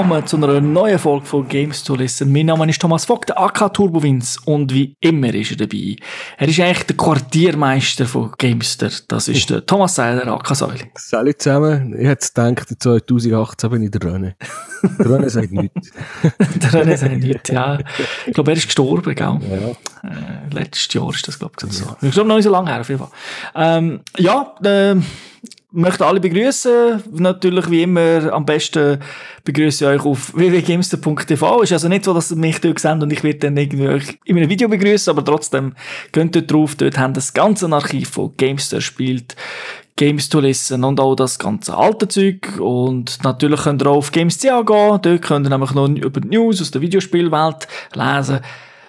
Willkommen zu einer neuen Folge von Games to Listen. Mein Name ist Thomas Vogt, der AK Turbowins und wie immer ist er dabei. Er ist eigentlich der Quartiermeister von Gamester. Das ist der Thomas Seiler, AK Säule. Salut zusammen. Ich hätte gedacht, 2018 bin ich der René. Der René sagt nichts. der René sagt nichts, ja. Ich glaube, er ist gestorben, gell? Ja. Äh, letztes Jahr ist das, glaube ich, so. Ich glaube, noch nicht so lange her, auf jeden Fall. Ähm, ja, äh, möchte alle begrüßen. Natürlich wie immer am besten begrüße ich euch auf www.gamester.tv. Ist also nicht so, dass ihr mich dort seht und ich werde dann irgendwie in einem Video begrüßen, aber trotzdem könnt ihr drauf. Dort haben das ganze Archiv von Gamester spielt. Games to listen und auch das ganze alte Zeug. Und natürlich könnt ihr auch auf Games.ca gehen. Dort könnt ihr nämlich noch über die News aus der Videospielwelt lesen.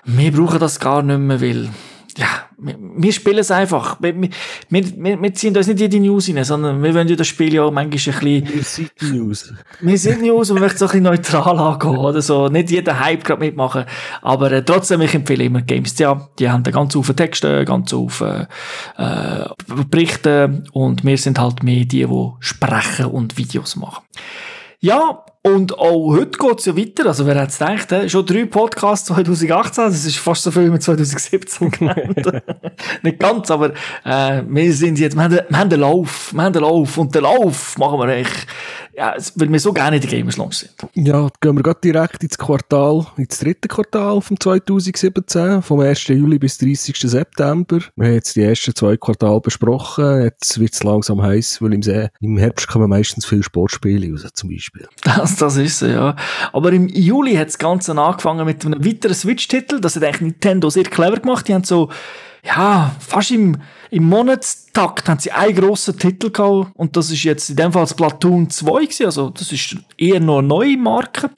Wir brauchen das gar nicht mehr, weil ja, wir, spielen es einfach. Wir, wir, wir, ziehen uns nicht jede News rein, sondern wir wollen ja das Spiel ja manchmal ein bisschen... Wir sind News. Wir sind News und wir möchten so ein bisschen neutral angehen oder so. Nicht jeder Hype gerade mitmachen. Aber äh, trotzdem, ich empfehle immer Games. Ja, die haben ganz Haufen Texte, ganz Haufen äh, Berichte und wir sind halt mehr die, die sprechen und Videos machen. Ja, und auch heute geht's ja weiter. Also, wer hätte gedacht, äh? schon drei Podcasts 2018, das ist fast so viel wie 2017 genannt. Nicht ganz, aber äh, wir sind jetzt, wir haben, wir haben den Lauf, wir haben den Lauf und den Lauf machen wir echt ja, weil wir so gerne in der Gamers Launch sind. Ja, gehen wir gerade direkt ins Quartal, ins dritte Quartal von 2017, vom 1. Juli bis 30. September. Wir haben jetzt die ersten zwei Quartale besprochen. Jetzt wird es langsam heiß, weil im, See, im Herbst kommen meistens viele Sportspiele raus, zum Beispiel. Das, das ist so, ja. Aber im Juli hat das Ganze angefangen mit einem weiteren Switch-Titel. Das hat eigentlich Nintendo sehr clever gemacht. Die haben so ja, fast im, im Monatstakt haben sie einen grossen Titel gehabt und das ist jetzt in dem Fall das Platoon 2 gewesen, also das ist eher noch eine neue Marke.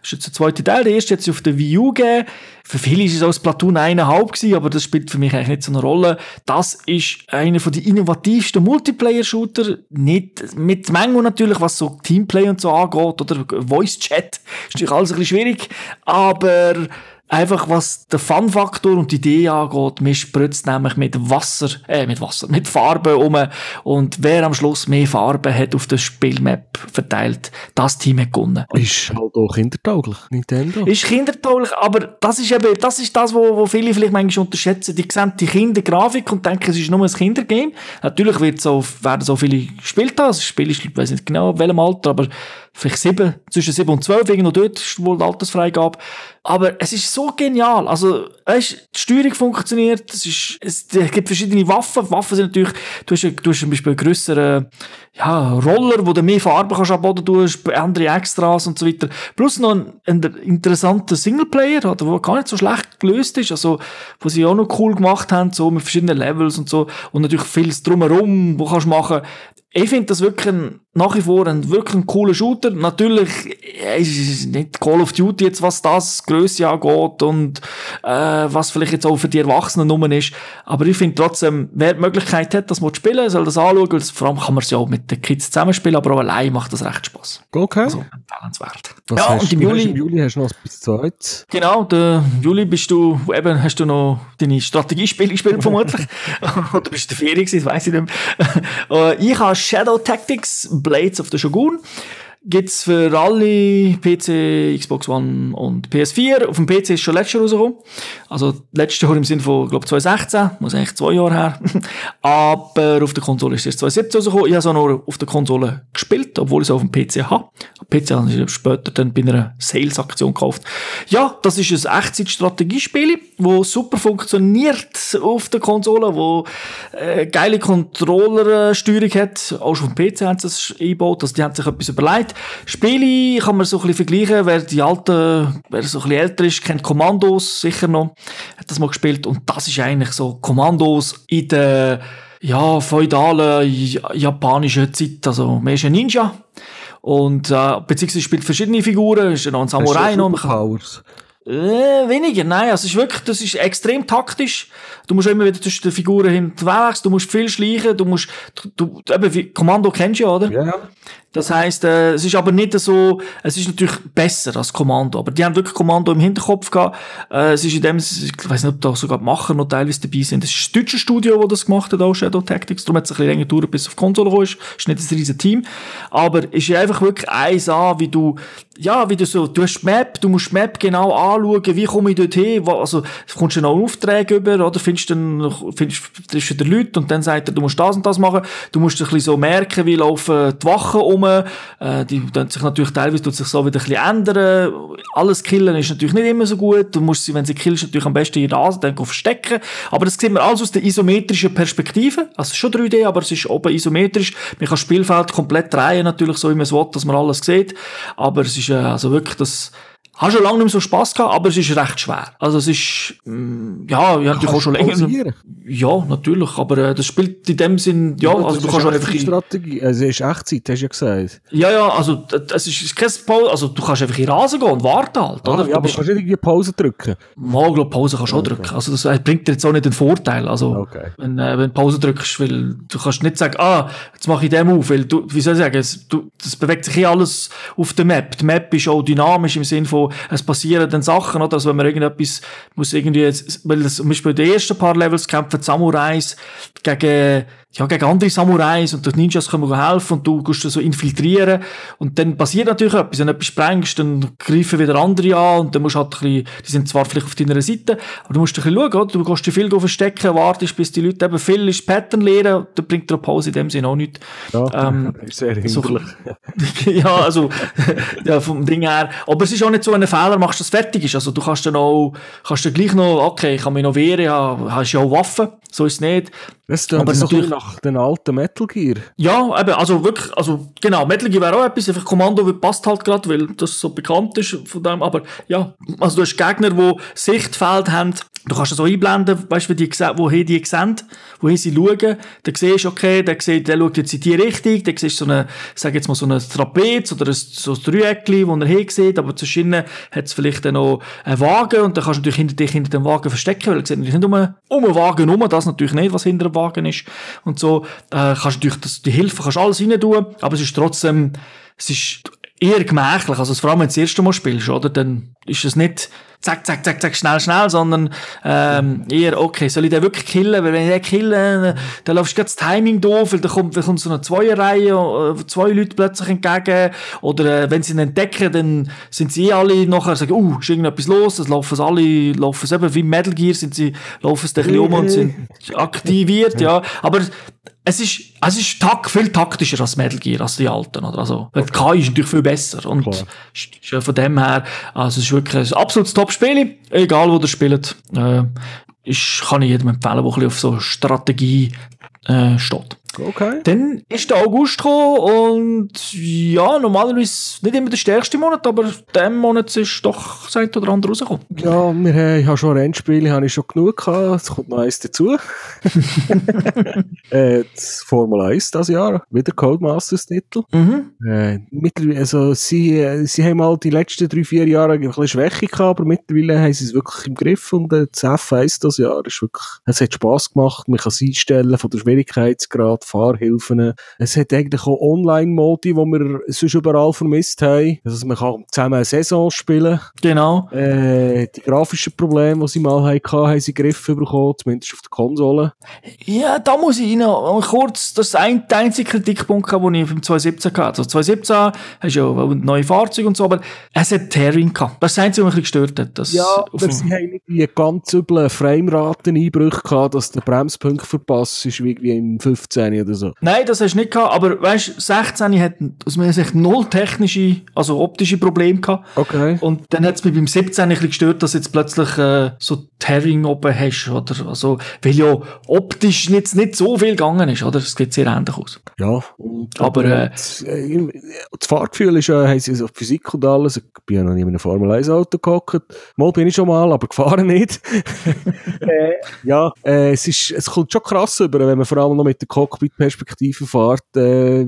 Das ist jetzt der zweite Teil, der erste jetzt auf der Wii U gegeben. Für viele ist es auch das Platoon 1,5 gewesen, aber das spielt für mich eigentlich nicht so eine Rolle. Das ist einer von den innovativsten Multiplayer-Shooter, nicht mit Mango natürlich, was so Teamplay und so angeht oder Voice-Chat, ist natürlich alles ein bisschen schwierig, aber Einfach was den Fun-Faktor und die Idee angeht, man spritzt nämlich mit Wasser, äh, mit Wasser, mit Farbe um und wer am Schluss mehr Farbe hat auf der Spielmap verteilt, das Team hat gewonnen. Ist halt auch kindertauglich, Nintendo. Ist kindertauglich, aber das ist eben, das ist das, wo, wo viele vielleicht manchmal unterschätzen. Die sehen die Kindergrafik und denken, es ist nur ein Kindergame. Natürlich wird so, werden so viele gespielt haben, das Spiel ist, ich weiß nicht genau, in welchem Alter, aber vielleicht sieben, zwischen sieben und zwölf, irgendwo dort ist wohl die Altersfreigabe. Aber es ist so genial. Also, weißt, die Steuerung funktioniert, es ist, es, gibt verschiedene Waffen. Waffen sind natürlich, du hast, du hast zum Beispiel einen grösseren, ja, Roller, wo du mehr Farben kannst am Boden tust, andere Extras und so weiter. Plus noch ein, ein interessanter Singleplayer, der gar nicht so schlecht gelöst ist, also, wo sie auch noch cool gemacht haben, so mit verschiedenen Levels und so. Und natürlich vieles drumherum, wo kannst du machen ich finde das wirklich ein, nach wie vor ein wirklich ein cooler Shooter. Natürlich ist nicht Call of Duty jetzt, was das Größe angeht und äh, was vielleicht jetzt auch für die Erwachsenen Nummer ist. Aber ich finde trotzdem, wer die Möglichkeit hat, das mal zu spielen, soll das anschauen. Weil vor allem kann man es ja auch mit den Kids zusammenspielen, aber auch allein macht das recht Spaß. Okay. Also empfehlenswert. Was ja, und im Juli, im Juli hast du noch bis zweit. Genau, der Juli bist du, eben hast du noch deine Strategiespiele gespielt vermutlich. Oder bist du in der Ferien gewesen, das weiss ich nicht mehr. Äh, ich habe Shadow Tactics, Blades of the Shogun gibt's für alle PC, Xbox One und PS4. Auf dem PC ist schon letztes Jahr rausgekommen. Also letztes Jahr im Sinne von, glaube 2016, muss eigentlich zwei Jahre her. Aber auf der Konsole ist es 2017 rausgekommen. Ich habe es auch noch auf der Konsole gespielt, obwohl ich es auf dem PC habe. PC habe ich später dann bei einer Sales-Aktion gekauft. Ja, das ist ein Echtzeit-Strategiespiel, wo super funktioniert auf der Konsole, wo äh, geile Controller-Steuerung hat. Auch schon auf dem PC haben sie es eingebaut, also die haben sich etwas überlegt. Spiele kann man so ein bisschen vergleichen. Wer die alten, wer so ein bisschen älter ist, kennt Kommandos sicher noch. Hat das mal gespielt. Und das ist eigentlich so Kommandos in der, ja, feudalen japanischen Zeit. Also, man ist ein Ninja. Und, äh, beziehungsweise spielt verschiedene Figuren. Ist noch ein Samurai noch. Powers? Äh, weniger, nein. Also, es ist wirklich, das ist extrem taktisch. Du musst immer wieder zwischen den Figuren hinterwechseln. Du musst viel schleichen. Du musst, du, eben, wie, Kommando kennst du ja, oder? Ja. Das heisst, äh, es ist aber nicht so, es ist natürlich besser als Kommando, aber die haben wirklich Kommando im Hinterkopf gehabt. Äh, es ist in dem, ich weiß nicht, ob da sogar die Macher noch teilweise dabei sind. Es ist das deutsche Studio, das das gemacht hat, auch Shadow Tactics. Darum hat es ein bisschen länger gedauert, bis es auf Konsole kam. Ist, ist nicht ein riesen Team. Aber es ist einfach wirklich eins an, wie du, ja, wie du so, du hast Map, du musst Map genau anschauen, wie komme ich dort hin, also, kommst du noch einen Auftrag über, oder? Findest dann, findest, triffst du den Leute und dann sagt er, du musst das und das machen, du musst ein bisschen so merken, wie laufen die Wachen um, äh, die tun sich natürlich teilweise tut sich so wieder ein bisschen ändern, alles killen ist natürlich nicht immer so gut, du musst sie, wenn sie killst, natürlich am besten in Rasen dann verstecken, aber das sieht man alles aus der isometrischen Perspektive, also schon 3D, aber es ist oben isometrisch, man kann das Spielfeld komplett drehen, natürlich so, wie man es will, dass man alles sieht, aber es ist ist äh, also wirklich das, habe schon lange nicht mehr so Spass gehabt, aber es ist recht schwer. Also es ist, mm, ja, ich habe auch schon länger. Pausieren? Ja, natürlich, aber äh, das spielt in dem Sinn, ja, ja also du kannst schon einfach... Strategie, also es ist Echtzeit, hast du ja gesagt. Ja, ja, also es ist kein Pause, also du kannst einfach in Rasen gehen und warten halt, ah, oder? Ja, aber du kannst nicht irgendwie Pause drücken? Mal, glaube Pause kannst du okay. auch drücken. Also das äh, bringt dir jetzt auch nicht den Vorteil, also okay. wenn, äh, wenn du Pause drückst, weil du kannst nicht sagen, ah, jetzt mache ich den auf, weil du, wie soll ich sagen, es, du, das bewegt sich eh alles auf der Map. Die Map ist auch dynamisch im Sinn von, es passieren dann Sachen, oder? Also wenn man irgendetwas muss irgendwie, weil das, zum Beispiel die ersten paar Levels kämpfen Samurais gegen ja, gegen andere Samurais und die Ninjas können mir helfen und du gehst so infiltrieren und dann passiert natürlich etwas. Wenn du etwas sprengst, dann greifen wieder andere an und dann musst du halt ein bisschen, die sind zwar vielleicht auf deiner Seite, aber du musst ein bisschen schauen, oder? Du kannst dich viel verstecken, wartest, bis die Leute eben viel ist Pattern lernen, dann bringt dir Pause in dem Sinne auch nichts. Ja, ähm, sehr hinderlich. So, ja, also, ja, vom Ding her. Aber es ist auch nicht so, wenn ein Fehler machst, dass es fertig ist. Also du kannst dann auch, kannst dann gleich noch, okay, ich kann mich noch wehren, ja, hast ja auch Waffen, so ist es nicht. Das aber so natürlich nach den alten Metal Gear. Ja, eben, also wirklich, also genau, Metal Gear wäre auch etwas, einfach Kommando passt halt gerade, weil das so bekannt ist von dem, aber ja, also du hast Gegner, die Sichtfeld haben, du kannst das so einblenden, weißt du, die, woher die sehen, wohin sie schauen, dann siehst du, okay, der, sieht, der schaut jetzt in die Richtung, dann siehst du so eine, sag jetzt mal so ein Trapez oder ein, so ein Dreieckchen, wo er hin sieht, aber zwischen ihnen hat es vielleicht dann noch einen Wagen und dann kannst du natürlich hinter dich hinter dem Wagen verstecken, weil er sieht nicht um, um einen Wagen herum, das natürlich nicht, was hinter dem Wagen ist. Und so, äh, kannst durch das, die Hilfe kannst alles rein tun, aber es ist trotzdem, es ist eher gemächlich, also vor allem wenn du das erste Mal spielst, oder, dann ist es nicht, zack, zack, zack, zack, schnell, schnell, sondern ähm, eher, okay, soll ich den wirklich killen? Weil wenn ich den killen, dann läufst du das Timing doof, weil dann kommt, dann kommt so eine Zweierreihe, äh, zwei Leute plötzlich entgegen, oder äh, wenn sie ihn entdecken, dann sind sie eh alle nachher, sagen, uh, ist irgendetwas los, dann laufen sie alle, laufen sie eben wie Metal Gear, sind sie, laufen sie ein bisschen um und sind aktiviert, ja, aber es ist, es ist tak viel taktischer als Metal Gear, als die alten, oder? Also, okay. KI ist natürlich viel besser. Und Klar. von dem her, also, es ist wirklich ein absolutes Top-Spiel. Egal, wo ihr spielt. Äh, ist, kann ich jedem empfehlen, der auf so Strategie, äh, steht. Okay. Dann ist der August gekommen und ja, normalerweise nicht immer der stärkste Monat, aber diesem Monat ist doch das eine oder andere rausgekommen. Ja, wir haben, ich habe schon Rennspiele, habe ich schon genug gehabt, es kommt noch eins dazu. äh, das Formel 1 das Jahr, wieder Codemasters Titel. Mhm. Äh, mittlerweile, also sie, äh, sie haben mal die letzten drei, vier Jahre ein bisschen Schwäche gehabt, aber mittlerweile haben sie es wirklich im Griff und äh, das F1 das Jahr ist wirklich, es hat Spass gemacht, man kann es einstellen von der Schwierigkeitsgrad Fahrhilfen. Es hat eigentlich auch Online-Modi, die wir sonst überall vermisst haben. Also man kann zusammen eine Saison spielen. Genau. Äh, die grafischen Probleme, die sie mal hatten, haben sie Griff bekommen, zumindest auf der Konsole. Ja, da muss ich noch kurz, das ist ein, der einzige Kritikpunkt, den ich beim 2017 hatte. Also 2017 hast du ja neue Fahrzeuge und so, aber es hat Tearing gehabt. Das ist das Einzige, was mich gestört hat. Das ja, aber sie haben nicht die ganz üblen Frameraten-Einbrüche gehabt, dass der Bremspunkt verpasst ist, wie im 15 oder so. Nein, das hast du nicht gehabt, aber weißt, 16 hat aus meiner Sicht null technische, also optische Probleme gehabt. Okay. Und dann hat es mich beim 17 ein bisschen gestört, dass jetzt plötzlich äh, so Tearing oben hast, oder? Also, weil ja optisch jetzt nicht so viel gegangen ist, oder? Es geht sehr ähnlich aus. Ja. aber, äh, das, äh, das Fahrgefühl ist ja, haben sie so Physik und alles. Ich bin ja noch nie in einem Formel 1 Auto gehockt. Mal bin ich schon mal, aber gefahren nicht. äh, ja, äh, es ist, es kommt schon krass über, wenn man vor allem noch mit der Cockpit Cockpit-Perspektive fährt, äh,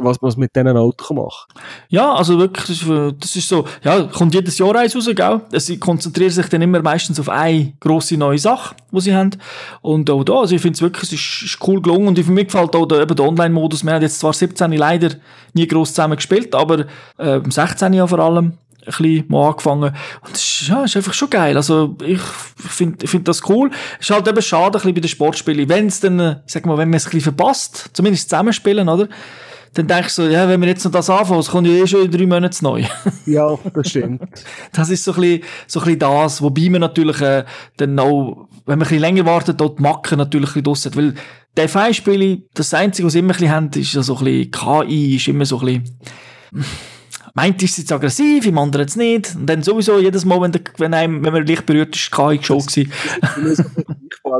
was man mit diesen Autos machen kann. Ja, also wirklich, das ist, äh, das ist so, ja, kommt jedes Jahr eins raus, gell? Sie konzentrieren sich dann immer meistens auf eine grosse neue Sache, die sie haben. Und auch da, also ich finde es wirklich, es ist, ist cool gelungen und mich gefällt auch der, eben der Online-Modus. Wir haben jetzt zwar 17 leider nie gross zusammen gespielt, aber äh, 16 ja vor allem ein bisschen mal angefangen. Und das ist, ja, ist einfach schon geil. Also, ich finde find das cool. Ist halt eben schade ein bisschen bei den Sportspielen. Wenn es dann, ich sag mal, wenn man es ein bisschen verpasst, zumindest zusammenspielen, oder? Dann denke ich so, ja, wenn wir jetzt noch das anfangen, es kommt ja eh schon in drei Monaten neu. ja, das stimmt. Das ist so ein bisschen, so ein bisschen das, wobei man natürlich, äh, dann auch, wenn man ein bisschen länger wartet, dort die Macken natürlich ein bisschen hat. Weil, der Feinspiele, das Einzige, was sie immer ein bisschen haben, ist ja so ein bisschen, KI ist immer so ein bisschen, meint ist jetzt aggressiv, im anderen jetzt nicht. Und dann sowieso jedes Mal, wenn, der, wenn, einem, wenn man leicht berührt ist, kann ich schon gewesen.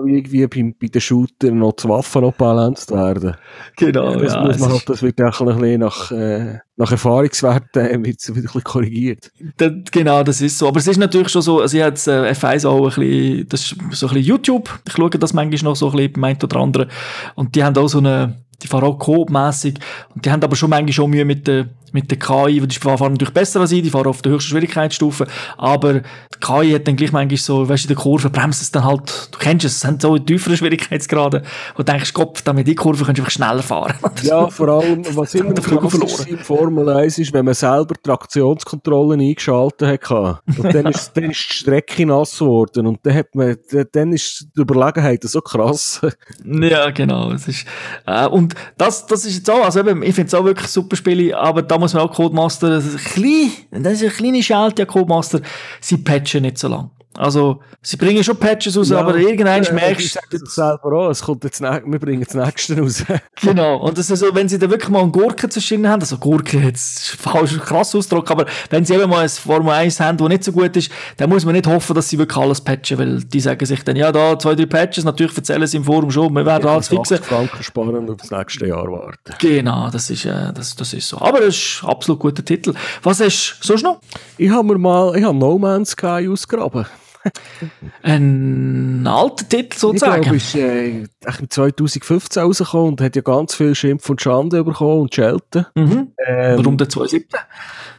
wie irgendwie bei, bei den Shootern noch zu Waffen abbalanciert werden. Genau, das, ja, muss man halt, das wird auch ein bisschen nach, äh, nach Erfahrungswerten äh, wird wieder ein bisschen korrigiert. Das, genau, das ist so. Aber es ist natürlich schon so, also ich habe äh, F1 auch ein bisschen, das ist so ein bisschen YouTube. Ich schaue das manchmal noch so ein bisschen beim einen oder anderen. Und die haben auch so eine, die fahren auch Coop-mässig. Und die haben aber schon manchmal schon Mühe mit der, mit der KI, die fahren natürlich besser als ich, die fahren auf der höchsten Schwierigkeitsstufe, aber die KI hat dann gleich manchmal so, weißt du, in der Kurve bremst es dann halt, du kennst es, es sind so tiefere Schwierigkeitsgrade, wo du denkst, Kopf, damit die Kurve kannst du einfach schneller fahren. ja, vor allem, was immer krass in Formel 1 ist, wenn man selber Traktionskontrollen eingeschaltet hat, und dann ist, dann ist die Strecke nass geworden und dann hat man, dann ist die Überlegenheit so krass. ja, genau, es ist, äh, und das, das ist jetzt auch, also eben, ich finde es auch wirklich super Spiele, aber da muss man auch Codemaster, das ist ein, klein, das ist eine kleine Schelte an Codemaster, sie patchen nicht so lang. Also, sie bringen schon Patches raus, ja, aber irgendwann äh, merkst du... Ich selber auch, es kommt jetzt, wir bringen das nächste raus. genau, und das ist so, wenn sie da wirklich mal einen Gurken zwischen haben, also Gurken jetzt falsch, krass Ausdruck, aber wenn sie eben mal ein Formel 1 haben, das nicht so gut ist, dann muss man nicht hoffen, dass sie wirklich alles patchen, weil die sagen sich dann, ja, da zwei, drei Patches, natürlich erzählen sie im Forum schon, wir werden ja, alles fixen. Franken sparen und das nächste Jahr warten. Genau, das ist, äh, das, das ist so. Aber es ist ein absolut guter Titel. Was hast du sonst noch? Ich habe mir mal, ich habe No Man's Sky ausgraben. Ein alter Titel sozusagen. Ich glaube, ist äh, 2015 rausgekommen und hat ja ganz viel Schimpf und Schande bekommen und Schelten. Mhm. Ähm, Warum der 2017?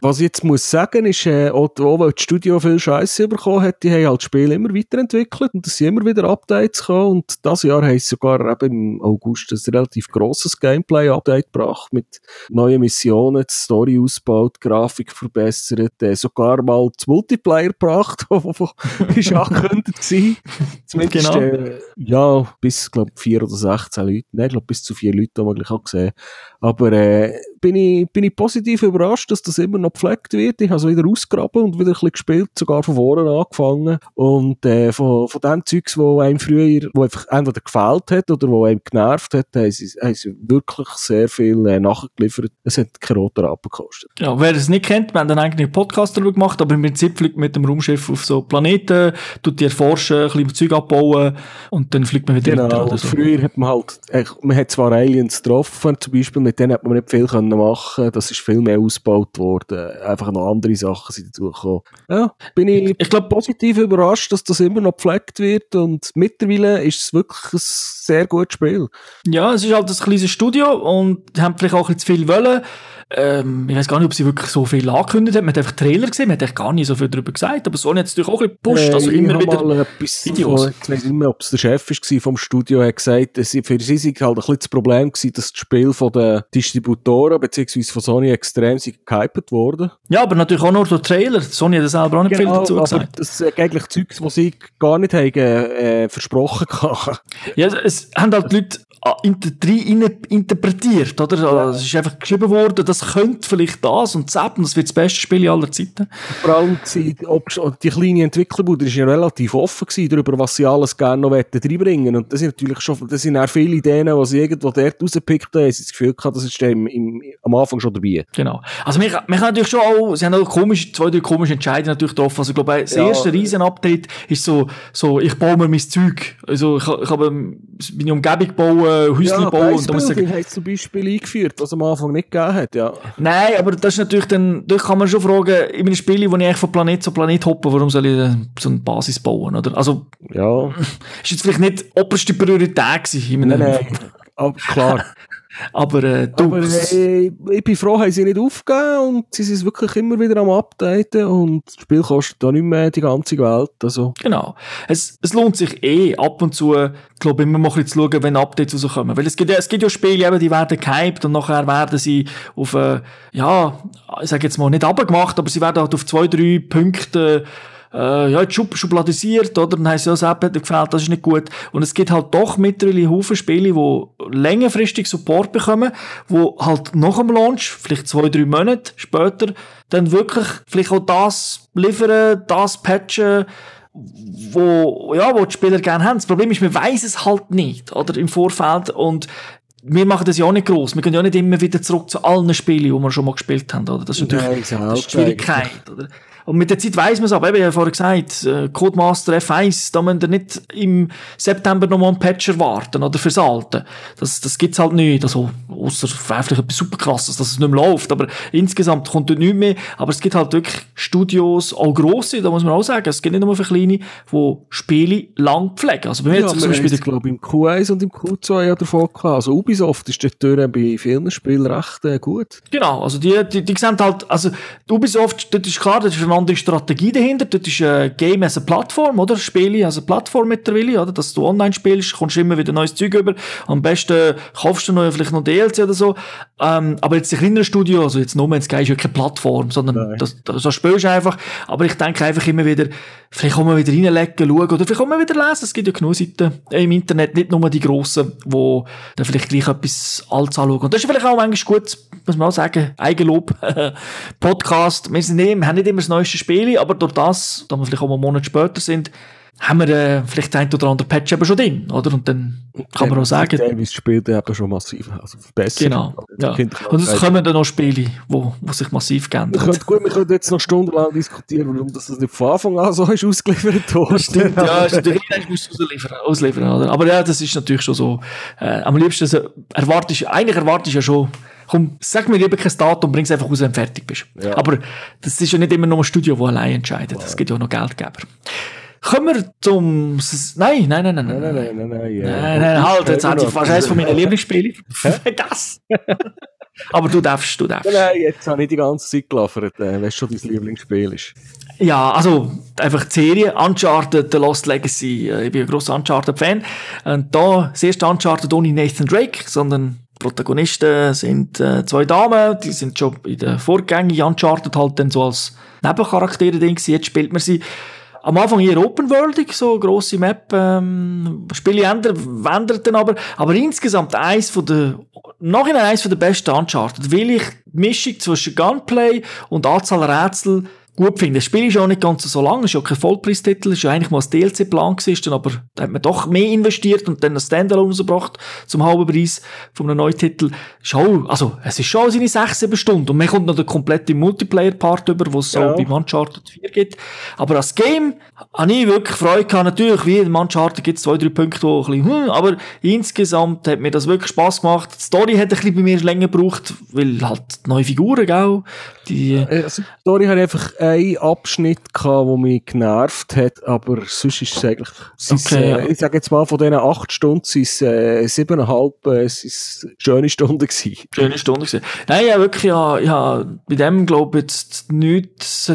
Was ich jetzt muss sagen, ist, äh, auch, weil das Studio viel Scheiße bekommen hat, die haben halt das Spiel immer weiterentwickelt und es sind immer wieder Updates gekommen und das Jahr haben sie sogar eben im August ein relativ grosses Gameplay-Update gebracht mit neuen Missionen, die Story ausgebaut, Grafik verbessert, äh, sogar mal das Multiplayer gebracht, ist angekündigt gewesen. Zumindest, genau. äh, ja, bis, glaube vier oder 16 Leute. Nein, ich glaube, bis zu vier Leute haben wir gleich auch gesehen. Aber, äh, bin ich, bin ich positiv überrascht, dass das immer noch gepflegt wird. Ich habe es wieder ausgraben und wieder ein bisschen gespielt, sogar von vorne angefangen. Und, äh, von, von dem Zeugs, wo einem früher, wo einfach entweder gefällt hat oder wo einem genervt hat, haben sie, haben sie wirklich sehr viel, äh, nachgeliefert. Es hat keine rote Rappen gekostet. Ja, wer es nicht kennt, wir haben einen eigenen Podcast darüber gemacht, aber im Prinzip fliegt mit dem Raumschiff auf so Planeten, tut die erforschen, ein bisschen Zeug abbauen und dann fliegt man wieder genau, weiter. Oder so. Früher hat man halt, man hat zwar Aliens getroffen, zum Beispiel, mit denen hat man nicht viel können machen Das ist viel mehr ausgebaut worden. Einfach noch andere Sachen sind dazugekommen. Ja, bin ich, ich glaube, positiv überrascht, dass das immer noch gepflegt wird und mittlerweile ist es wirklich ein sehr gutes Spiel. Ja, es ist halt ein kleines Studio und haben vielleicht auch ein bisschen zu viel wollen. Ähm, ich weiß gar nicht, ob sie wirklich so viel angekündigt hat. Man hat einfach Trailer gesehen, man hat gar nicht so viel darüber gesagt, aber Sony hat es natürlich auch ein bisschen gepusht. also äh, immer wieder Videos. Von, ich weiß nicht mehr, ob es der Chef war vom Studio, hat gesagt, dass für sie sei halt ein bisschen das Problem gewesen, dass das Spiel von den Distributoren bzw. von Sony extrem gehypet wurde. Ja, aber natürlich auch nur durch Trailer. Sony hat das selber auch nicht genau, viel dazu gesagt. Aber das sind eigentlich Zeugs, die sie gar nicht haben, äh, versprochen haben. Ja, es haben halt die Leute rein interpretiert, oder? Ja. Es ist einfach geschrieben worden, das könnte vielleicht das und das und das wird das beste Spiel aller Zeiten. Vor allem die, die kleine Entwicklerbude war ja relativ offen gewesen, darüber, was sie alles gerne noch reinbringen Und das sind natürlich schon, das sind auch viele Ideen, die sie irgendwo dort rausgepickt haben, sie das Gefühl gehabt, das ist im, im, am Anfang schon dabei. Genau. Also, man, man kann natürlich schon auch, sie haben auch komische, zwei, drei komische Entscheidungen natürlich getroffen. Also, ich glaube, das ja. erste Riesen-Update ist so, so, ich baue mir mein Zeug. Also, ich, ich habe meine Umgebung bauen, Häuschen ja, bauen. Und da muss hat zum Beispiel eingeführt, was am Anfang nicht gegeben hat, ja. Nein, aber das ist natürlich dann, da kann man schon fragen, in einem Spiel, wo ich eigentlich von Planet zu Planet hoppe, warum soll ich so eine Basis bauen, oder? Also, ja. ist jetzt vielleicht nicht oberste Priorität gewesen. Nein, nein. aber klar. Aber, äh, du, Aber äh, ich bin froh, haben sie nicht aufgegeben und sie sind wirklich immer wieder am Updaten und das Spiel kostet auch nicht mehr die ganze Welt. Also. Genau. Es, es lohnt sich eh ab und zu, glaube immer mal ein bisschen zu schauen, wenn Updates rauskommen. Weil es gibt, ja- es gibt ja Spiele, eben, die werden gehypt und nachher werden sie auf, äh, ja, ich sage jetzt mal nicht abgemacht, aber sie werden halt auf zwei, drei Punkte äh, ja, schub schubladisiert, oder? Dann heisst ja, das App hat gefällt, das ist nicht gut. Und es gibt halt doch mittlerweile Haufen Spiele, die längerfristig Support bekommen, wo halt nach dem Launch, vielleicht zwei, drei Monate später, dann wirklich vielleicht auch das liefern, das patchen, wo, ja, wo die Spieler gerne haben. Das Problem ist, wir weiß es halt nicht, oder? Im Vorfeld. Und wir machen das ja auch nicht groß. Wir können ja nicht immer wieder zurück zu allen Spielen, die wir schon mal gespielt haben, oder? Das ist natürlich Nein, das ist die Schwierigkeit, oder? Und mit der Zeit weiss man es aber, eben, ich habe vorher gesagt, äh, Codemaster F1, da müsst ihr nicht im September nochmal einen Patch erwarten, oder fürs Alte. Das, das gibt's halt nicht, also, ausser vielleicht etwas super krasses, dass es nicht mehr läuft, aber insgesamt kommt dort nichts mehr, aber es gibt halt wirklich Studios, auch grosse, da muss man auch sagen, es gibt nicht nur für kleine, die Spiele lang pflegen. Also bei mir Ja, zum Beispiel haben, glaube im Q1 und im Q2 ja davon gehabt. Also Ubisoft ist dort bei vielen Spielen recht äh, gut. Genau, also die, die, die sehen halt, also Ubisoft, dort ist klar, dort ist andere Strategie dahinter, dort ist äh, Game as a Plattform, oder? Spiele als eine Plattform mittlerweile, oder? Dass du online spielst, kommst immer wieder neues Zeug über, am besten kaufst du noch, vielleicht noch DLC oder so, ähm, aber jetzt die kleineren Studio, also jetzt No Man's Sky ist ja keine Plattform, sondern Nein. das, das, das spielst du einfach, aber ich denke einfach immer wieder, vielleicht kann man wieder reinlegen, schauen, oder vielleicht kann man wieder lesen, es gibt ja genug Seiten im Internet, nicht nur die grossen, wo dann vielleicht gleich etwas Altes anschauen. Und das ist vielleicht auch manchmal gut, muss man auch sagen, Eigenlob, Podcast, wir, sind nicht, wir haben nicht immer das neueste Spiel, aber durch das, da wir vielleicht auch mal einen Monat später sind, haben wir äh, vielleicht ein oder andere Patch eben schon drin, oder? Und dann kann man auch sagen, Davis spielt eben schon massiv also verbessert. genau, ja. Und es kommen dann noch Spiele, wo, wo sich massiv geändert können, gut, wir können jetzt noch stundenlang diskutieren, warum das nicht von Anfang an so ist ausgeliefert worden. Stimmt, ja, ist natürlich, musst du ausliefern, ausliefern, oder? Aber ja, das ist natürlich schon so, äh, am liebsten, so, erwartest, eigentlich erwartest du ja schon, komm, sag mir lieber kein Datum, bring's einfach raus, wenn du fertig bist. Ja. Aber das ist ja nicht immer nur ein Studio, das allein entscheidet. Es gibt ja auch noch Geldgeber. Kommen wir zum, nein, nein, nein, nein, nein, Nein, nein. nein, nein, nein, ja. Nein, nein, halt, jetzt hat ich fast eines von meinen Lieblingsspielen vergessen. Aber du darfst, du darfst. nein, jetzt habe ich die ganze Zeit geliefert, äh, wenn es schon dein Lieblingsspiel ist. Ja, also einfach die Serie Uncharted The Lost Legacy. Äh, Ich bin ein grosser Uncharted-Fan. Und da das erste Uncharted ohne Nathan Drake, sondern Protagonisten sind äh, zwei Damen, die sind schon in der Vorgängigen Uncharted halt dann so als Nebencharaktere drin. Jetzt spielt man sie am Anfang eher open-worldig, so grosse Map, ähm, Spiele ändern dann aber, aber insgesamt eins von der, nachher eins von der besten Uncharted, weil ich die Mischung zwischen Gunplay und Anzahl Rätsel gut finde. Das Spiel ist auch nicht ganz so lang, es ist ja kein Vollpreistitel, es ist ja eigentlich mal ein DLC-Plan gewesen, aber da hat man doch mehr investiert und dann ein Standalone rausgebracht zum halben Preis von einem neuen Titel. Ist auch, also, es ist schon seine 6, 7 Stunden und man kommt noch den kompletten Multiplayer-Part über, wo es Ja. auch bei Uncharted 4 gibt. Aber als Game habe ich wirklich Freude gehabt. Natürlich, wie in Uncharted gibt es zwei, drei Punkte, wo ein bisschen, hm, aber insgesamt hat mir das wirklich Spaß gemacht. Die Story hat ein bisschen bei mir länger gebraucht, weil halt neue Figuren, gell, die, Äh, Also, die Story hat einfach einen Abschnitt gehabt, der mich genervt hat, aber sonst ist es eigentlich, es ist, Okay, äh, ja. ich sage jetzt mal, von diesen acht Stunden sind es äh, siebeneinhalb, äh, es ist schöne Stunden gewesen. schöne Stunde gewesen. Nein, ja, wirklich, ja, ja, bei dem glaube ich jetzt nichts,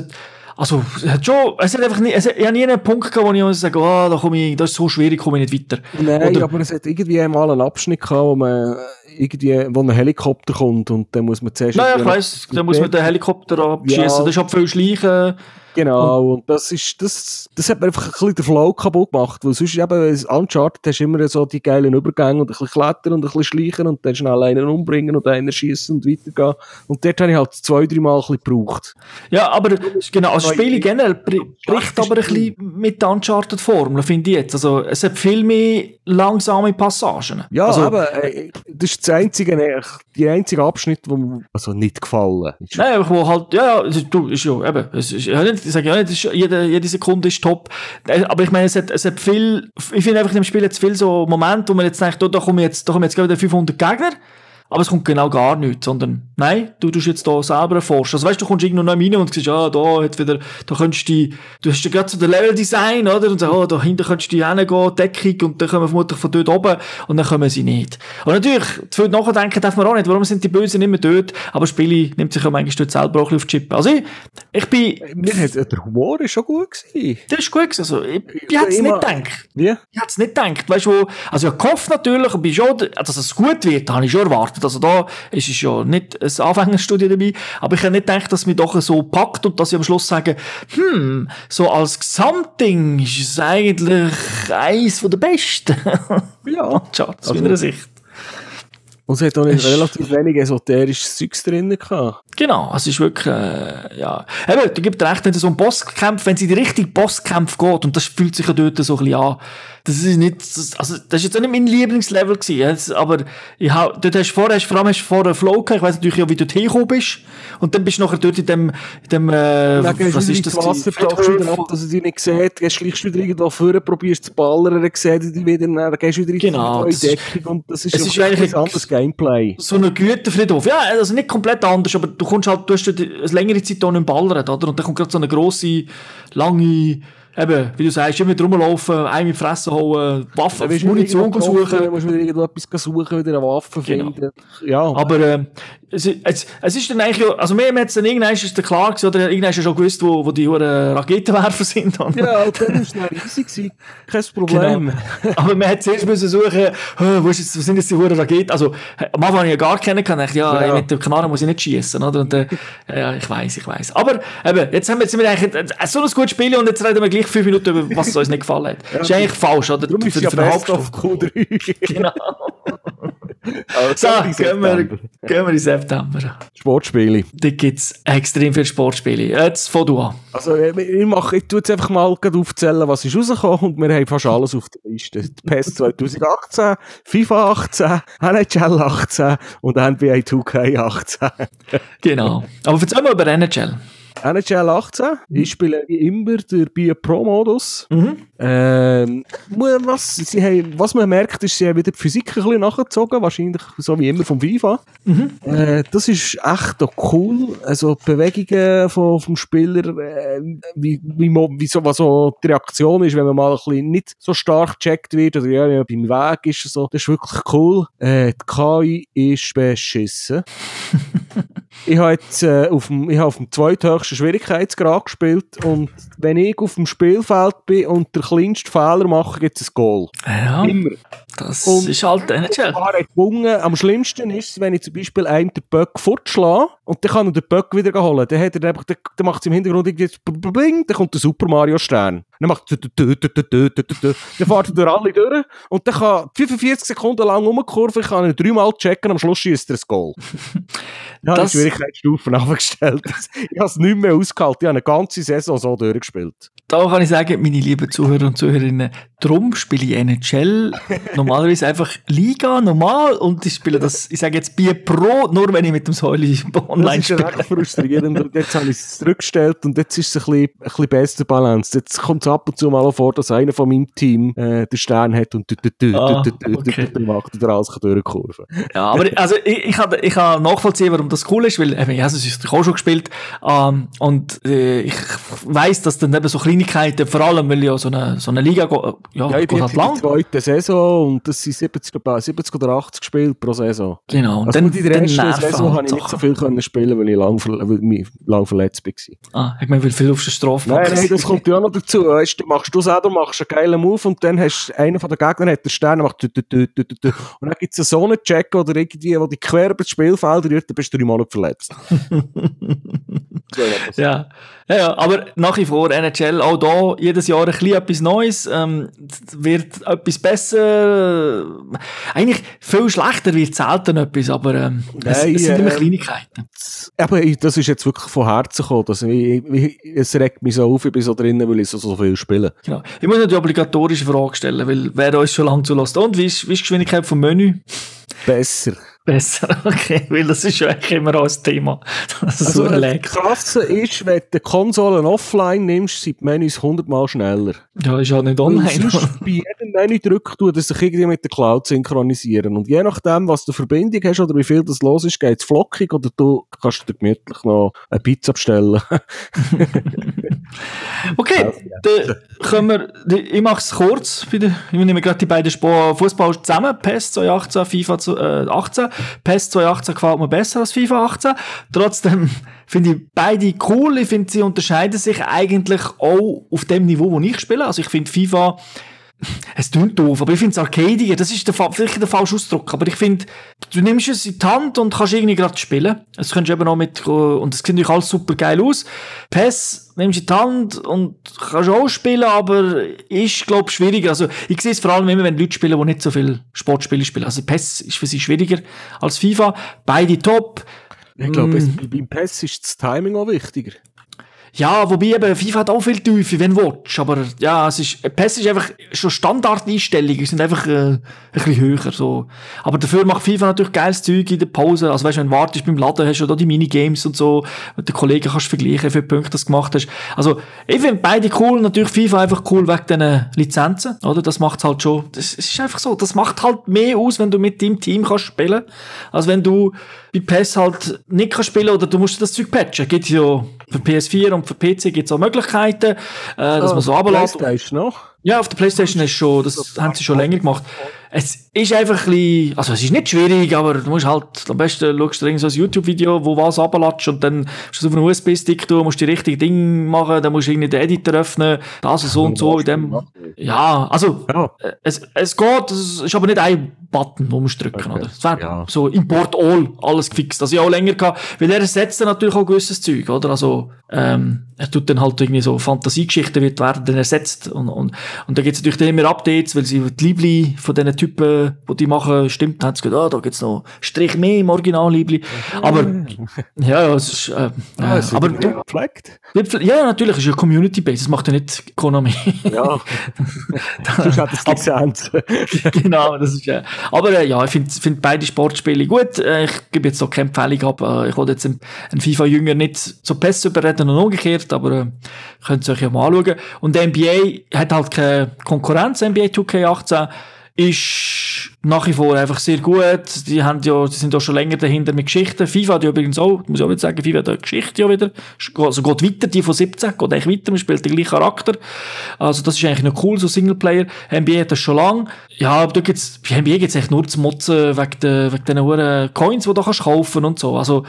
also, es hat schon, es hat einfach nie, es hat, ich habe nie einen Punkt gehabt, wo ich sagen, oh, da komme ich, das ist so schwierig, komme ich nicht weiter. Nein, Oder- aber es hat irgendwie einmal einen Abschnitt gehabt, wo man irgendwie, wo ein Helikopter kommt und dann muss man zuerst... Naja, ich weiss, dann muss man den Helikopter abschießen, Ja. das ist halt viel Schleichen. Genau, und das ist, das, das hat mir einfach ein bisschen den Flow kaputt gemacht, weil sonst eben, als Uncharted hast du immer so die geilen Übergänge und ein bisschen klettern und ein bisschen schleichen und dann schnell einen umbringen und einen schießen und weitergehen. Und dort habe ich halt zwei, drei Mal ein bisschen gebraucht. Ja, aber genau, also Neue- Spiele generell bri- bricht aber ein bisschen mit der Uncharted-Formel, finde ich jetzt. Also, es hat viel mehr langsame Passagen. Ja, also, aber äh, das ist das einzige, äh, die einzige Abschnitt, wo mir also nicht gefallen ist. Nein, einfach wo halt, ja, ja, du, ist ja, eben, es ist, nicht, ich sage ja nicht, jede, jede Sekunde ist top, Äh, aber ich meine, es hat, es hat viel, ich finde einfach in dem Spiel jetzt viel so Momente, wo man jetzt denkt, oh, da kommen jetzt, da kommen jetzt gerade wieder 500 Gegner, aber es kommt genau gar nichts, sondern nein, du tust jetzt da selber erforschen. Also weißt du, du kommst irgendwo noch rein und siehst, ja, da hat wieder, da könntest du, du hast ja gerade so den Level-Design, oder? Und sagst, oh, da hinten könntest du hingehen, Deckung, und dann kommen vermutlich von dort oben, und dann kommen sie nicht. Und natürlich, zu viel nachdenken darf man auch nicht, warum sind die Bösen nicht mehr dort, aber Spiele nimmt sich ja manchmal dort selber auch ein bisschen auf die Chippe. Also ich, ich bin... Mir hat, der Humor ist schon gut gewesen. Das ist gut gewesen, also ich, ich, ich hätte es nicht gedacht. Wie? Ich hätte es nicht gedacht, weißt du, also ich gehofft natürlich, und bin schon, dass es gut wird, habe ich schon erwartet. Also da ist es ja nicht ein Anfängerstudio dabei, aber ich hätte nicht gedacht, dass mich doch so packt und dass ich am Schluss sage, hm, so als Gesamtding ist es eigentlich eins von der besten. Ja. Schatz, aus Also- meiner Sicht. Und es hat auch nicht relativ wenig esoterisches Zeugs drin gehabt. Genau, es ist wirklich, äh, ja. Eben, du gibst recht, wenn es so um Bosskampf, wenn es in die richtigen Bosskampf geht, und das fühlt sich ja dort so ein bisschen an, das ist nicht, das, also, das ist jetzt auch nicht mein Lieblingslevel gewesen, jetzt, aber ich hab, dort hast du vorher, hast, vor allem hast du vorher Flow gehabt, ich weiss natürlich ja, wie du dorthin gekommen bist, und dann bist du nachher dort in dem, in dem, äh, was du ist das? Wasser, tauchst wieder ab, dass er dich nicht sieht, gehst schleichst wieder irgendwo vor, probierst zu ballern, dann sieht er dich wieder, dann gehst du wieder in die Genau, neue das ist- Deckung und das ist, es ist eigentlich ein anderes Gameplay. so ein Güterfriedhof. Ja, also nicht komplett anders, aber du kommst halt, du hast eine längere Zeit hier nicht ballern, oder? Und dann kommt gerade so eine grosse, lange, eben, wie du sagst, immer wieder rumlaufen, einen mit die Fresse holen, Waffen, du Munition suchen. Dann musst du wieder irgendwo etwas suchen, wieder eine Waffe Genau. finden. Ja, Aber ähm, es, es, es ist dann eigentlich, ja- also mir hat es dann irgendwann ist dann klar gewesen, oder irgendwann hast du schon gewusst, wo, wo die Huren Raketenwerfer sind. Und, ja, und dann war es dann riesig. gewesen. Kein Problem. Genau. Aber man hat zuerst müssen suchen, äh, wo, ist jetzt, wo sind jetzt die Huren Raketen? Also, äh, am Anfang habe ich ja gar keinen gehabt. Ich ja, Ja. mit dem Knarren muss ich nicht schießen, oder? Und, äh, ja, ich weiß, ich weiß. Aber, eben, jetzt haben wir, jetzt sind wir eigentlich äh, so ein gutes Spiel und jetzt reden wir gleich fünf Minuten über, was uns nicht gefallen hat. Das ist eigentlich falsch, oder? Darum ist es ja Für- best auf Halbstunde. Q3. Genau. Also, So, gehen wir, gehen wir in September. Sportspiele. Da gibt's extrem viele Sportspiele. Jetzt fang du an. Also, äh, ich, mache, ich tue jetzt einfach mal aufzählen, was ist rausgekommen und wir haben fast alles auf der Liste. Die PES 2018, FIFA 18, NHL 18 und NBA 2K 18. Genau. Aber erzähl mal über NHL. NHL 18, ich spiele wie immer der Bio Pro-Modus. Mhm. Ähm, was, sie haben, was man merkt, ist, sie haben wieder die Physik ein bisschen nachgezogen, wahrscheinlich so wie immer vom FIFA. Äh, das ist echt auch cool. Also die Bewegungen von, vom Spieler, äh, wie, wie, wie so, was so die Reaktion ist, wenn man mal ein bisschen nicht so stark gecheckt wird oder ja, wenn man beim Weg ist, so. das ist wirklich cool. Äh, die KI ist beschissen. ich habe jetzt äh, auf dem, ich habe auf dem zweithöchsten Schwierigkeitsgrad gespielt und wenn ich auf dem Spielfeld bin und der kleinste Fehler mache, gibt es ein Goal. Ja, Immer. das Und- ist halt NHL. War gezwungen. Am schlimmsten ist es, wenn ich zum Beispiel einem den Böck fortschlage und dann kann er den Böck wieder holen. Dann, hat er einfach, dann, dann macht es im Hintergrund irgendwie bling, dann kommt der Super Mario Stern. Dann macht er dann fährt er durch alle durch und dann kann 45 Sekunden lang umkurven, ich kann ihn dreimal checken, am Schluss schießt er ein Goal. Dann habe ich die Schwierigkeitsstufen aufgestellt. Ich habe es nicht mehr ausgehalten. Ich habe eine ganze Saison so durchgespielt. Da kann ich sagen, meine lieben Zuhörer und Zuhörerinnen, drum spiele ich NHL normalerweise einfach Liga normal und ich spiele das, ich sage jetzt Bier Pro, nur wenn ich mit dem Säuli online Das ist spiele. frustrierend. Und jetzt habe ich es zurückgestellt und jetzt ist es ein bisschen, ein bisschen besser Balance. Jetzt kommt es ab und zu mal vor, dass einer von meinem Team äh, den Stern hat und macht er alles durchkurven. Ja, aber also ich, ich kann, ich kann nachvollziehen, warum das cool ist, weil eben, ja, das ist auch schon gespielt ähm, und äh, ich weiß, dass dann eben so Kleinigkeiten, vor allem, weil ja so eine, so eine Liga ja, Ja, ich bin halt lang. zweiten Saison und das sind 70, glaube ich, 70 oder 80 Spiele pro Saison. Genau, und Also dann, in der ersten Saison habe ich nicht so viel können spielen, weil ich lang, weil ich lang verletzt war. Ah, ich meine, weil viel auf der Strafe Nein, nein, das kommt ja auch noch dazu. Weißt, du machst du selber, machst einen geilen Move und dann hast einer von den Gegnern hat den Stern und macht und dann gibt es so einen Check oder irgendwie, wo die quer über das Spielfeld rührt, dann bist du drei Monate verletzt. Ja, Ja. ja, aber nach wie vor NHL, auch da jedes Jahr ein bisschen etwas Neues, ähm, wird etwas besser, eigentlich viel schlechter wird selten etwas, aber ähm, es, Nein, es sind immer äh, Kleinigkeiten. Aber das ist jetzt wirklich von Herzen gekommen. Dass ich, ich, es regt mich so auf, ich bin so drinnen, weil ich so, so viel spiele. Genau. Ich muss noch die obligatorische Frage stellen, weil wer uns schon lange zulässt. Und wie ist, wie ist die Geschwindigkeit vom Menü? Besser. Besser, okay, weil das ist ja eigentlich immer auch ein Thema. Das Also, so das lag. Krasse ist, wenn du die Konsolen offline nimmst, sind die Menüs hundertmal schneller. Ja, ist halt nicht online. bei jedem Menü drückt, tut es sich irgendwie mit der Cloud synchronisieren. Und je nachdem, was du Verbindung hast oder wie viel das los ist, geht es flockig oder du kannst dir gemütlich noch eine Pizza bestellen. Okay, dann können wir, ich mache es kurz. Ich nehme gerade die beiden Fußball zusammen. PES 2018, FIFA zu- äh, 18. PES 2018 gefällt mir besser als FIFA 18. Trotzdem finde ich beide cool. Ich finde, sie unterscheiden sich eigentlich auch auf dem Niveau, wo ich spiele. Also ich finde FIFA, es klingt doof, aber ich finde es arcadiger, das ist der, vielleicht der falsche Ausdruck, aber ich finde, du nimmst es in die Hand und kannst irgendwie gerade spielen. Das kannst du eben auch mit, äh, und das sieht natürlich alles super geil aus. PES nimmst du in die Hand und kannst auch spielen, aber ist, glaube ich, schwieriger. Also, ich sehe es vor allem immer, wenn Leute spielen, die nicht so viel Sportspiele spielen. Also, PES ist für sie schwieriger als FIFA. Beide top. Ich glaube, es- beim PES ist das Timing auch wichtiger. Ja, wobei eben FIFA hat auch viel Tiefe, wenn du. Aber ja, es ist, PES ist einfach schon Standardeinstellungen, sind einfach äh, ein bisschen höher. So. Aber dafür macht FIFA natürlich geiles Zeug in der Pause. Also weißt du, wenn du wartest beim Laden, hast du da die Minigames und so, mit den Kollegen kannst du vergleichen, wie viele Punkte du gemacht hast. Also ich finde beide cool, natürlich FIFA einfach cool wegen den Lizenzen, oder? Das macht's halt schon, das, es ist einfach so, das macht halt mehr aus, wenn du mit deinem Team kannst spielen, als wenn du bei PES halt nicht kannst spielen oder du musst das Zeug patchen. Gibt ja für PS4 und für PC gibt es auch Möglichkeiten, äh, dass man so runterlässt. PlayStation noch. Ja, auf der Playstation ist schon, das haben sie schon länger gemacht. Es ist einfach ein bisschen, also es ist nicht schwierig, aber du musst halt, am besten schaust du irgend so ein YouTube-Video, wo was runterlässt und dann musst du es auf einen USB-Stick tun, musst die richtigen Dinge machen, dann musst du irgendwie den Editor öffnen, das und so und so in dem. Ja, also, Ja. es, es geht, es ist aber nicht ein Button, wo man drücken, Okay. oder? Es wäre Ja. so Import All, alles gefixt. Also ich auch länger gehabt, weil er ersetzt dann natürlich auch gewisses Zeug, oder? Also, ähm, er tut dann halt irgendwie so Fantasiegeschichten wird werden dann ersetzt und, und, und da gibt's natürlich dann immer Updates, weil sie die Liebli von diesen Typen, die die machen, stimmt, haben sie gesagt, ah, da gibt's noch einen Strich mehr im Original-Liebli. Aber, ja, ja, es ist, äh, Ah, äh, es aber du, ja, ja, natürlich, es ist ja Community-Based, das macht ja nicht Konami. Ja. Sonst hat es Lizenz. genau, das ist ja. Aber äh, ja, ich finde find beide Sportspiele gut. Äh, ich gebe jetzt noch keine Empfehlung ab. Äh, ich wollte jetzt einen, einen FIFA-Jünger nicht so PES überreden und umgekehrt, aber äh, könnt ihr euch ja mal anschauen. Und der NBA hat halt keine Konkurrenz, NBA 2K18 ist nach wie vor einfach sehr gut. Die haben ja, die sind ja schon länger dahinter mit Geschichten. FIFA hat ja übrigens auch, muss ich auch wieder sagen, FIFA hat eine Geschichte ja wieder. Also geht weiter, die von 17, geht eigentlich weiter, man spielt den gleichen Charakter. Also das ist eigentlich noch cool, so Singleplayer. NBA hat das schon lang. Ja, aber da gibt's, bei NBA gibt's echt nur zu motzen wegen den, wegen den Coins, die du kaufen und so. Also,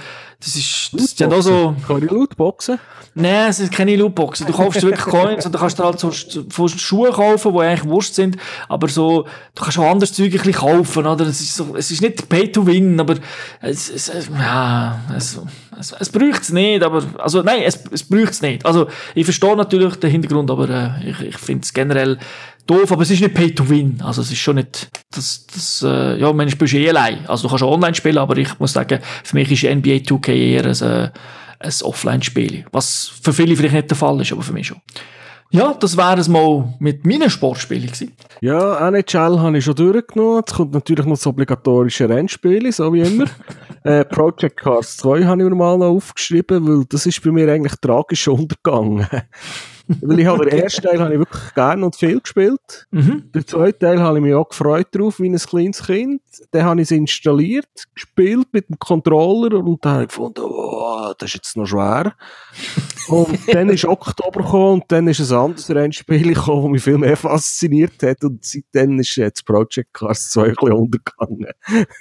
das ist, das sind auch so, ich Lootboxen? Nein, es sind keine Lootboxen. Du kaufst wirklich Coins und dann kannst du halt so Schuhe kaufen, die eigentlich Wurst sind, aber so, du kannst auch anderes Zeug ein bisschen kaufen, oder? Es ist so, es ist nicht Pay to Win, aber es, es, es ja, es, es, es braucht's nicht, aber, also, nein, es, es braucht's nicht. Also, ich verstehe natürlich den Hintergrund, aber, äh, ich, ich finde es generell doof, aber es ist nicht Pay to Win. Also, es ist schon nicht, das, das, äh, ja, man spielst eh allein. Also, du kannst auch online spielen, aber ich muss sagen, für mich ist NBA 2K eher ein, äh, ein Offline-Spiel. Was für viele vielleicht nicht der Fall ist, aber für mich schon. Ja, das wäre es mal mit meinen Spielen gewesen. Ja, NHL habe ich schon durchgenommen. Jetzt kommt natürlich noch das obligatorische Rennspiel, so wie immer. äh, Project Cars 2 habe ich mir mal noch aufgeschrieben, weil das ist bei mir eigentlich tragisch untergegangen. Weil ich habe den ersten Teil habe ich wirklich gerne und viel gespielt. Mhm. Den zweiten Teil habe ich mich auch gefreut drauf, wie ein kleines Kind. Dann habe ich es installiert, gespielt mit dem Controller und dann habe ich gefunden, oh, das ist jetzt noch schwer. und dann ist Oktober gekommen und dann ist ein anderes Rennspiel gekommen, das mich viel mehr fasziniert hat und seitdem ist jetzt Project Cars 2 ein bisschen untergegangen.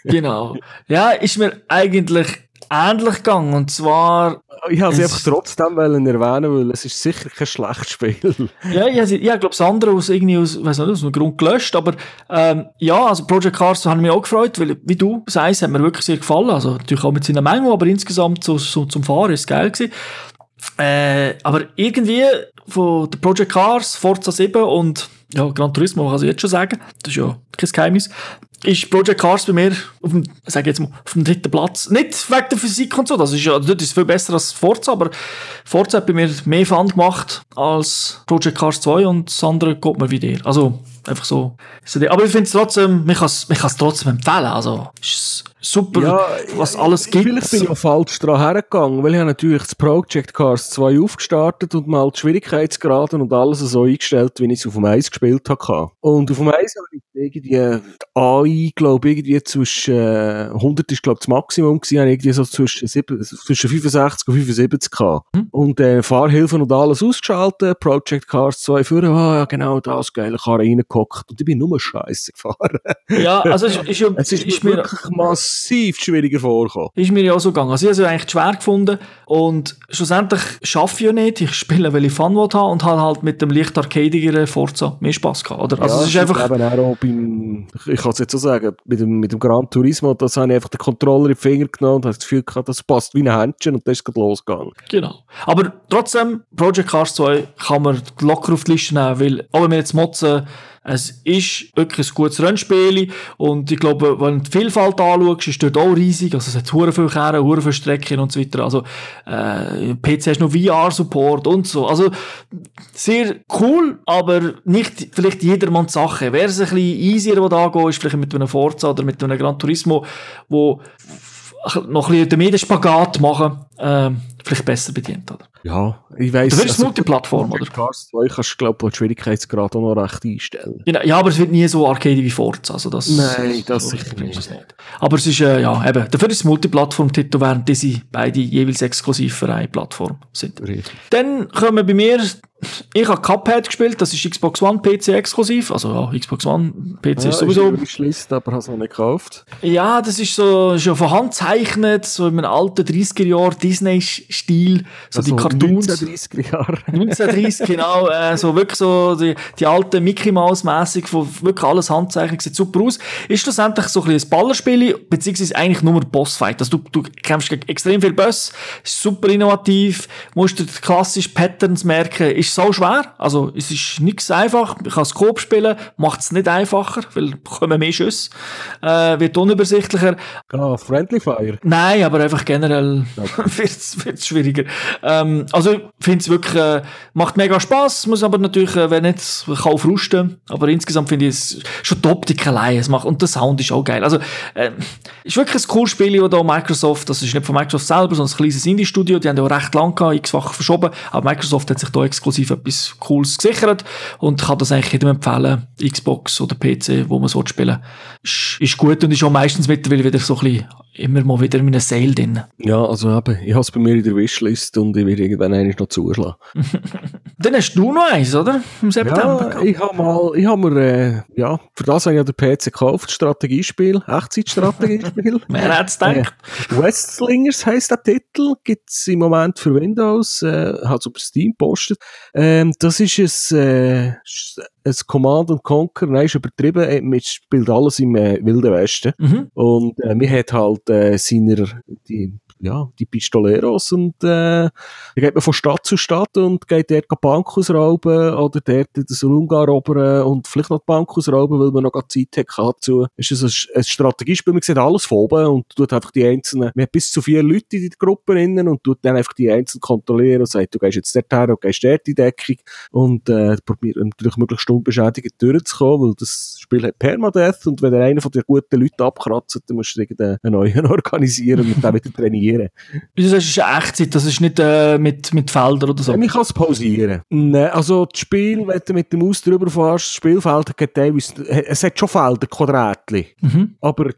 Genau. Ja, ist mir eigentlich ähnlich gegangen. Und zwar, Ich habe es Es- einfach trotzdem erwähnen, weil es ist sicher kein schlechtes Spiel. ja, ich, ich, ich glaube, das andere aus irgendwie aus, weiss nicht, aus einem Grund gelöscht. Aber ähm, ja, also Project Cars habe ich mich auch gefreut, weil, wie du sagst, hat mir wirklich sehr gefallen. Also natürlich auch mit seiner Menge, aber insgesamt so, so zum Fahren ist es geil gewesen. Äh, aber irgendwie von der Project Cars, Forza 7 und ja, Gran Turismo, kann ich jetzt schon sagen, das ist ja kein Geheimnis, ist Project Cars bei mir auf dem, sag jetzt mal, auf dem dritten Platz. Nicht wegen der Physik und so, das ist ja, das ist viel besser als Forza, aber Forza hat bei mir mehr Fun gemacht als Project Cars 2 und das andere geht mir wie dir. Also, einfach so. Aber ich finde es trotzdem, man kann es trotzdem empfehlen, also, ist super, Ja, was alles gibt. Vielleicht bin ich auch falsch dran hergegangen, weil ich habe natürlich das Project Cars 2 aufgestartet und mal die Schwierigkeitsgraden und alles so eingestellt, wie ich es auf dem Eis gespielt habe. Und auf dem Eis habe ich irgendwie die AI, glaube ich, irgendwie zwischen äh, 100 ist, glaube ich, das Maximum gewesen, habe ich irgendwie so zwischen, sieben- zwischen 65 und 75 gehabt. Hm. Und äh, Fahrhilfen und alles ausgeschaltet, Project Cars 2 für, ah, ja, genau das, geile Karre reingehockt und ich bin nur Scheiße gefahren. Ja, also ist, ist, ja- Es ist, ist mir mir wirklich massiv schwieriger vorgekommen. Ist mir ja auch so gegangen. Also ich habe es eigentlich schwer gefunden und schlussendlich schaffe ich ja nicht. Ich spiele, weil ich Fun haben und habe halt mit dem leicht arcadigeren Forza mehr Spass gehabt, oder? Also ja, es ist einfach... Eben auch beim, ich kann es jetzt so sagen, mit dem, mit dem Gran Turismo, das habe ich einfach den Controller in die Finger genommen und habe das Gefühl gehabt, das passt wie ein Händchen und dann ist gerade losgegangen. Genau. Aber trotzdem, Project Cars 2 kann man locker auf die Liste nehmen, weil, auch wenn wir jetzt motzen, es ist wirklich ein gutes Rennspiel und ich glaube, wenn du die Vielfalt anschaust, ist dort auch riesig, also es hat hure viele Kehren, hure viele Strecken und so weiter, also äh, PC hast noch VR-Support und so, also sehr cool, aber nicht vielleicht jedermanns Sache. Wäre es ein bisschen easier, was angeht, ist vielleicht mit einem Forza oder mit einem Gran Turismo, wo noch ein bisschen den Medienspagat machen, ähm, vielleicht besser bedient, oder? Ja, ich weiss. Du willst Multiplattform, oder? Cars 2 kannst du, glaube ich, Schwierigkeitsgrad auch noch recht einstellen. Ja, aber es wird nie so arcade wie Forza, also das... Nein, das so sicher ist nicht. nicht. Aber es ist, äh, ja, eben, dafür ist es Multiplattform-Titel, während diese beide jeweils exklusiv für eine Plattform sind. Richtig. Dann kommen bei mir, ich habe Cuphead gespielt, das ist Xbox One PC exklusiv, also ja, Xbox One PC ist sowieso... Auf der Liste, aber habe es noch nicht gekauft. Ja, das ist so schon von Hand gezeichnet, so in einem alten 30er-Jahr Disney-Stil, so Also die Cartoons. 1930er Jahre. 1930, genau, äh, so wirklich so die, die alte Mickey Mouse mäßig, wo wirklich alles Handzeichnen, sieht super aus. Ist schlussendlich so ein bisschen ein Ballerspiel, beziehungsweise eigentlich nur ein Bossfight. Also du, du kämpfst gegen extrem viel Boss, ist super innovativ, musst dir die klassischen Patterns merken, ist so schwer, also es ist nichts einfach, ich kann Scope spielen, macht es nicht einfacher, weil bekommen mehr Schüsse, äh, wird unübersichtlicher, Ah, Friendly Fire. Nein, aber einfach generell wird's wird's schwieriger. Ähm, also ich finde es wirklich, äh, macht mega Spaß, muss aber natürlich, äh, wenn nicht, kann frusten. Aber insgesamt finde ich es schon die Optik allein, es macht, und der Sound ist auch geil. Also, äh, ist wirklich ein cooles Spiel, das da Microsoft, das ist nicht von Microsoft selber, sondern ein kleines Indie-Studio, die haben ja auch recht lang x-fach verschoben, aber Microsoft hat sich da exklusiv etwas Cooles gesichert und kann das eigentlich jedem empfehlen, Xbox oder PC, wo man so spielen ist, ist gut und ist auch meistens mittlerweile wieder so ein bisschen, immer mal wieder in einem Sale drin. Ja, also eben, ich habe es bei mir in der Wishlist und ich werde irgendwann eigentlich noch zuschlagen. Dann hast du noch eins, oder? Im September. Ja, ich habe mal, ich habe mir, äh, ja, für das habe ich ja den PC gekauft, Strategiespiel, Echtzeitstrategiespiel. Wer hat's gedacht? Äh, Westslingers heisst der Titel, gibt's im Moment für Windows, äh, hat über Steam postet. Ähm, das ist ein, äh, ein Command and Conquer, nein, ist übertrieben, äh, man spielt alles im äh, Wilden Westen. Mhm. Und äh, mir hat halt äh, seiner, die, ja, die Pistoleros und äh, da geht man von Stadt zu Stadt und geht dort die Bank ausrauben oder dort den Saloon erobern und vielleicht noch die Bank ausrauben, weil man noch Zeit hat dazu. Es ist ein, ein Strategiespiel, man sieht alles von oben und tut einfach die einzelnen, man hat bis zu vier Leute in der Gruppe innen und tut dann einfach die einzelnen kontrollieren und sagt, du gehst jetzt dort her und gehst dort in die Deckung und äh, probiert natürlich möglichst unbeschädigt durchzukommen, weil das Spiel hat Permadeath und wenn er einen von den guten Leuten abkratzt, dann musst du irgendeinen neuen organisieren und dann wieder trainieren. Du, es ist eine Echtzeit, das ist nicht äh, mit, mit Feldern oder so? Ich kann es pausieren. Nein, also das Spiel, wenn du mit dem Maus drüber fährst, das Spielfeld hat teilweise, es hat schon Felder, Quadratli. Mhm. Aber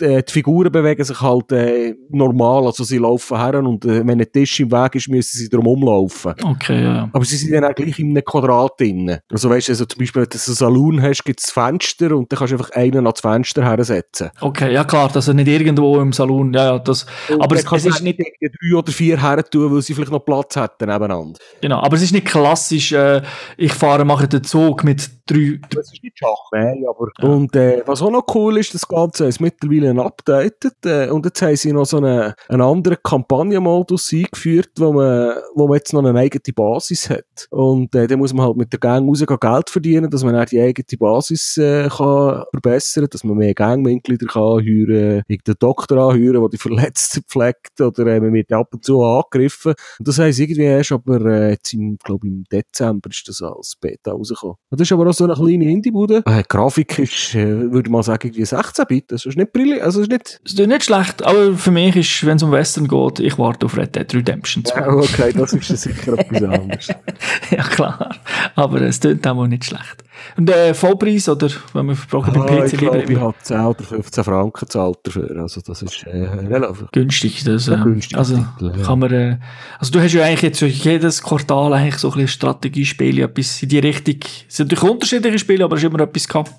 die, äh, die Figuren bewegen sich halt äh, normal, also sie laufen her und äh, wenn ein Tisch im Weg ist, müssen sie drum umlaufen. Okay, ja, ja. Aber sie sind dann auch gleich in einem Quadrat drin. Also weißt du, also zum Beispiel, wenn du einen Saloon hast, gibt es Fenster und dann kannst du einfach einen ans Fenster hersetzen. Okay, ja klar, dass er nicht irgendwo im Salon, ja, ja, das, aber es, es kannst du ist nicht, irgendwie drei oder vier her tun, weil sie vielleicht noch Platz hätten nebeneinander. genau, aber es ist nicht klassisch, äh, ich fahre, mache den Zug mit drei, Das ist nicht Schach, nein, aber... Und äh, was auch noch cool ist, das Ganze ist mittlerweile updated äh, und jetzt haben sie noch so einen, einen anderen Kampagnenmodus eingeführt, wo man, wo man jetzt noch eine eigene Basis hat. Und äh, dann muss man halt mit der Gang rausgehen Geld verdienen, dass man auch die eigene Basis äh, kann verbessern dass man mehr Gangmitglieder kann anheuern, irgendeinen Doktor anheuern, der die Verletzten pflegt gefragt oder äh, man wird ab und zu angegriffen. Und das heisst irgendwie erst, aber äh, jetzt im, glaube im Dezember ist das als Beta rausgekommen. Und das ist aber auch so eine kleine Indie-Bude. Äh, die Grafik ist, äh, würde man sagen, irgendwie 16-Bit. Das ist nicht brillant, also ist nicht... Das ist nicht schlecht, aber für mich ist, wenn es um Western geht, ich warte auf Red Dead Redemption 2. Ja, okay, das ist sicher etwas anderes. ja, klar. Aber es klingt auch nicht schlecht. Und äh, Vollpreis, oder wenn man braucht beim Ah, PC ich lieber ich habe 10 oder 15 Franken gezahlt dafür. Also das ist äh, relativ günstig. Das, äh, günstig, also Titel, ja. kann man, äh, also du hast ja eigentlich jetzt jedes Quartal eigentlich so ein bisschen Strategiespiele, etwas in die Richtung. Es sind natürlich unterschiedliche Spiele, aber es ist immer etwas gehabt.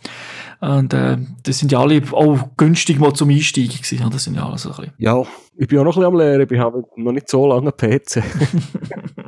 Und äh, das sind ja alle auch günstig mal zum Einsteigen gewesen. ja, Das sind ja alles so ein bisschen. Ja, ich bin auch noch ein bisschen am Lernen. Ich habe noch nicht so lange PC.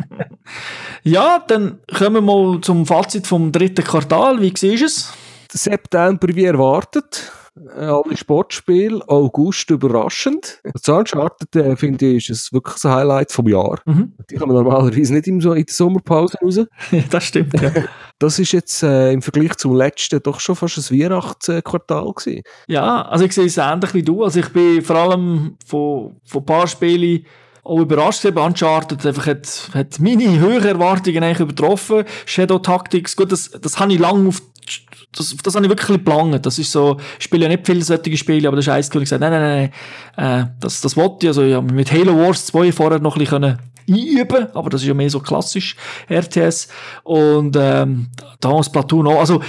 Ja, dann kommen wir mal zum Fazit vom dritten Quartal. Wie siehst du es? September wie erwartet. Äh, Alle Sportspiele. August überraschend. Das Uncharted, äh, finde ich, ist es wirklich ein Highlight vom Jahr. Mhm. Die kommen normalerweise nicht im, so in der Sommerpause raus. das stimmt. Ja. Das ist jetzt äh, im Vergleich zum letzten doch schon fast ein Weihnachtsquartal gewesen. Ja, also ich sehe es ähnlich wie du. Also ich bin vor allem von, von ein paar Spielen auch überrascht gewesen. Uncharted einfach hat, hat meine höheren Erwartungen eigentlich übertroffen. Shadow Tactics, gut, das, das habe ich lange auf das, das habe ich wirklich gelangt. Das ist so, ich spiele ja nicht viele solche Spiele, aber das ist eins, wo ich gesagt nein, nein, nein, äh, das, das wollte ich. Also, habe mit Halo Wars 2 vorher noch ein bisschen können einüben, aber das ist ja mehr so klassisch RTS. Und ähm, da Splatoon auch. Also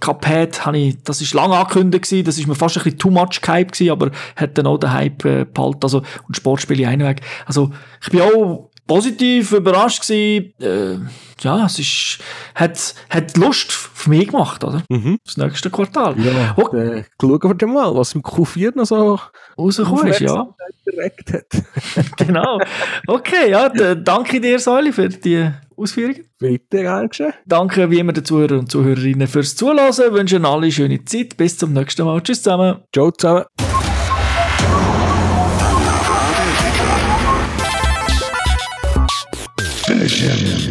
Cuphead ich, das ist lange angekündigt gewesen, das ist mir fast ein bisschen too much Hype gewesen, aber hat dann auch den Hype äh, behalten. Also und Sportspiele einweg. Also ich bin auch positiv überrascht gewesen. Äh, ja, es ist, hat, hat Lust für mich gemacht, oder? Mhm. Das nächste Quartal. Ja, Oh. äh, schauen wir dann mal, was im Q4 noch so Rausgekommen ist, ja. direkt hat. genau. Okay, ja, danke dir, Säuli, für die Ausführungen. Bitte, gern geschehen. Danke wie immer den Zuhörern und Zuhörerinnen fürs Zuhören. Wünschen alle schöne Zeit. Bis zum nächsten Mal. Tschüss zusammen. Ciao zusammen. Finish him.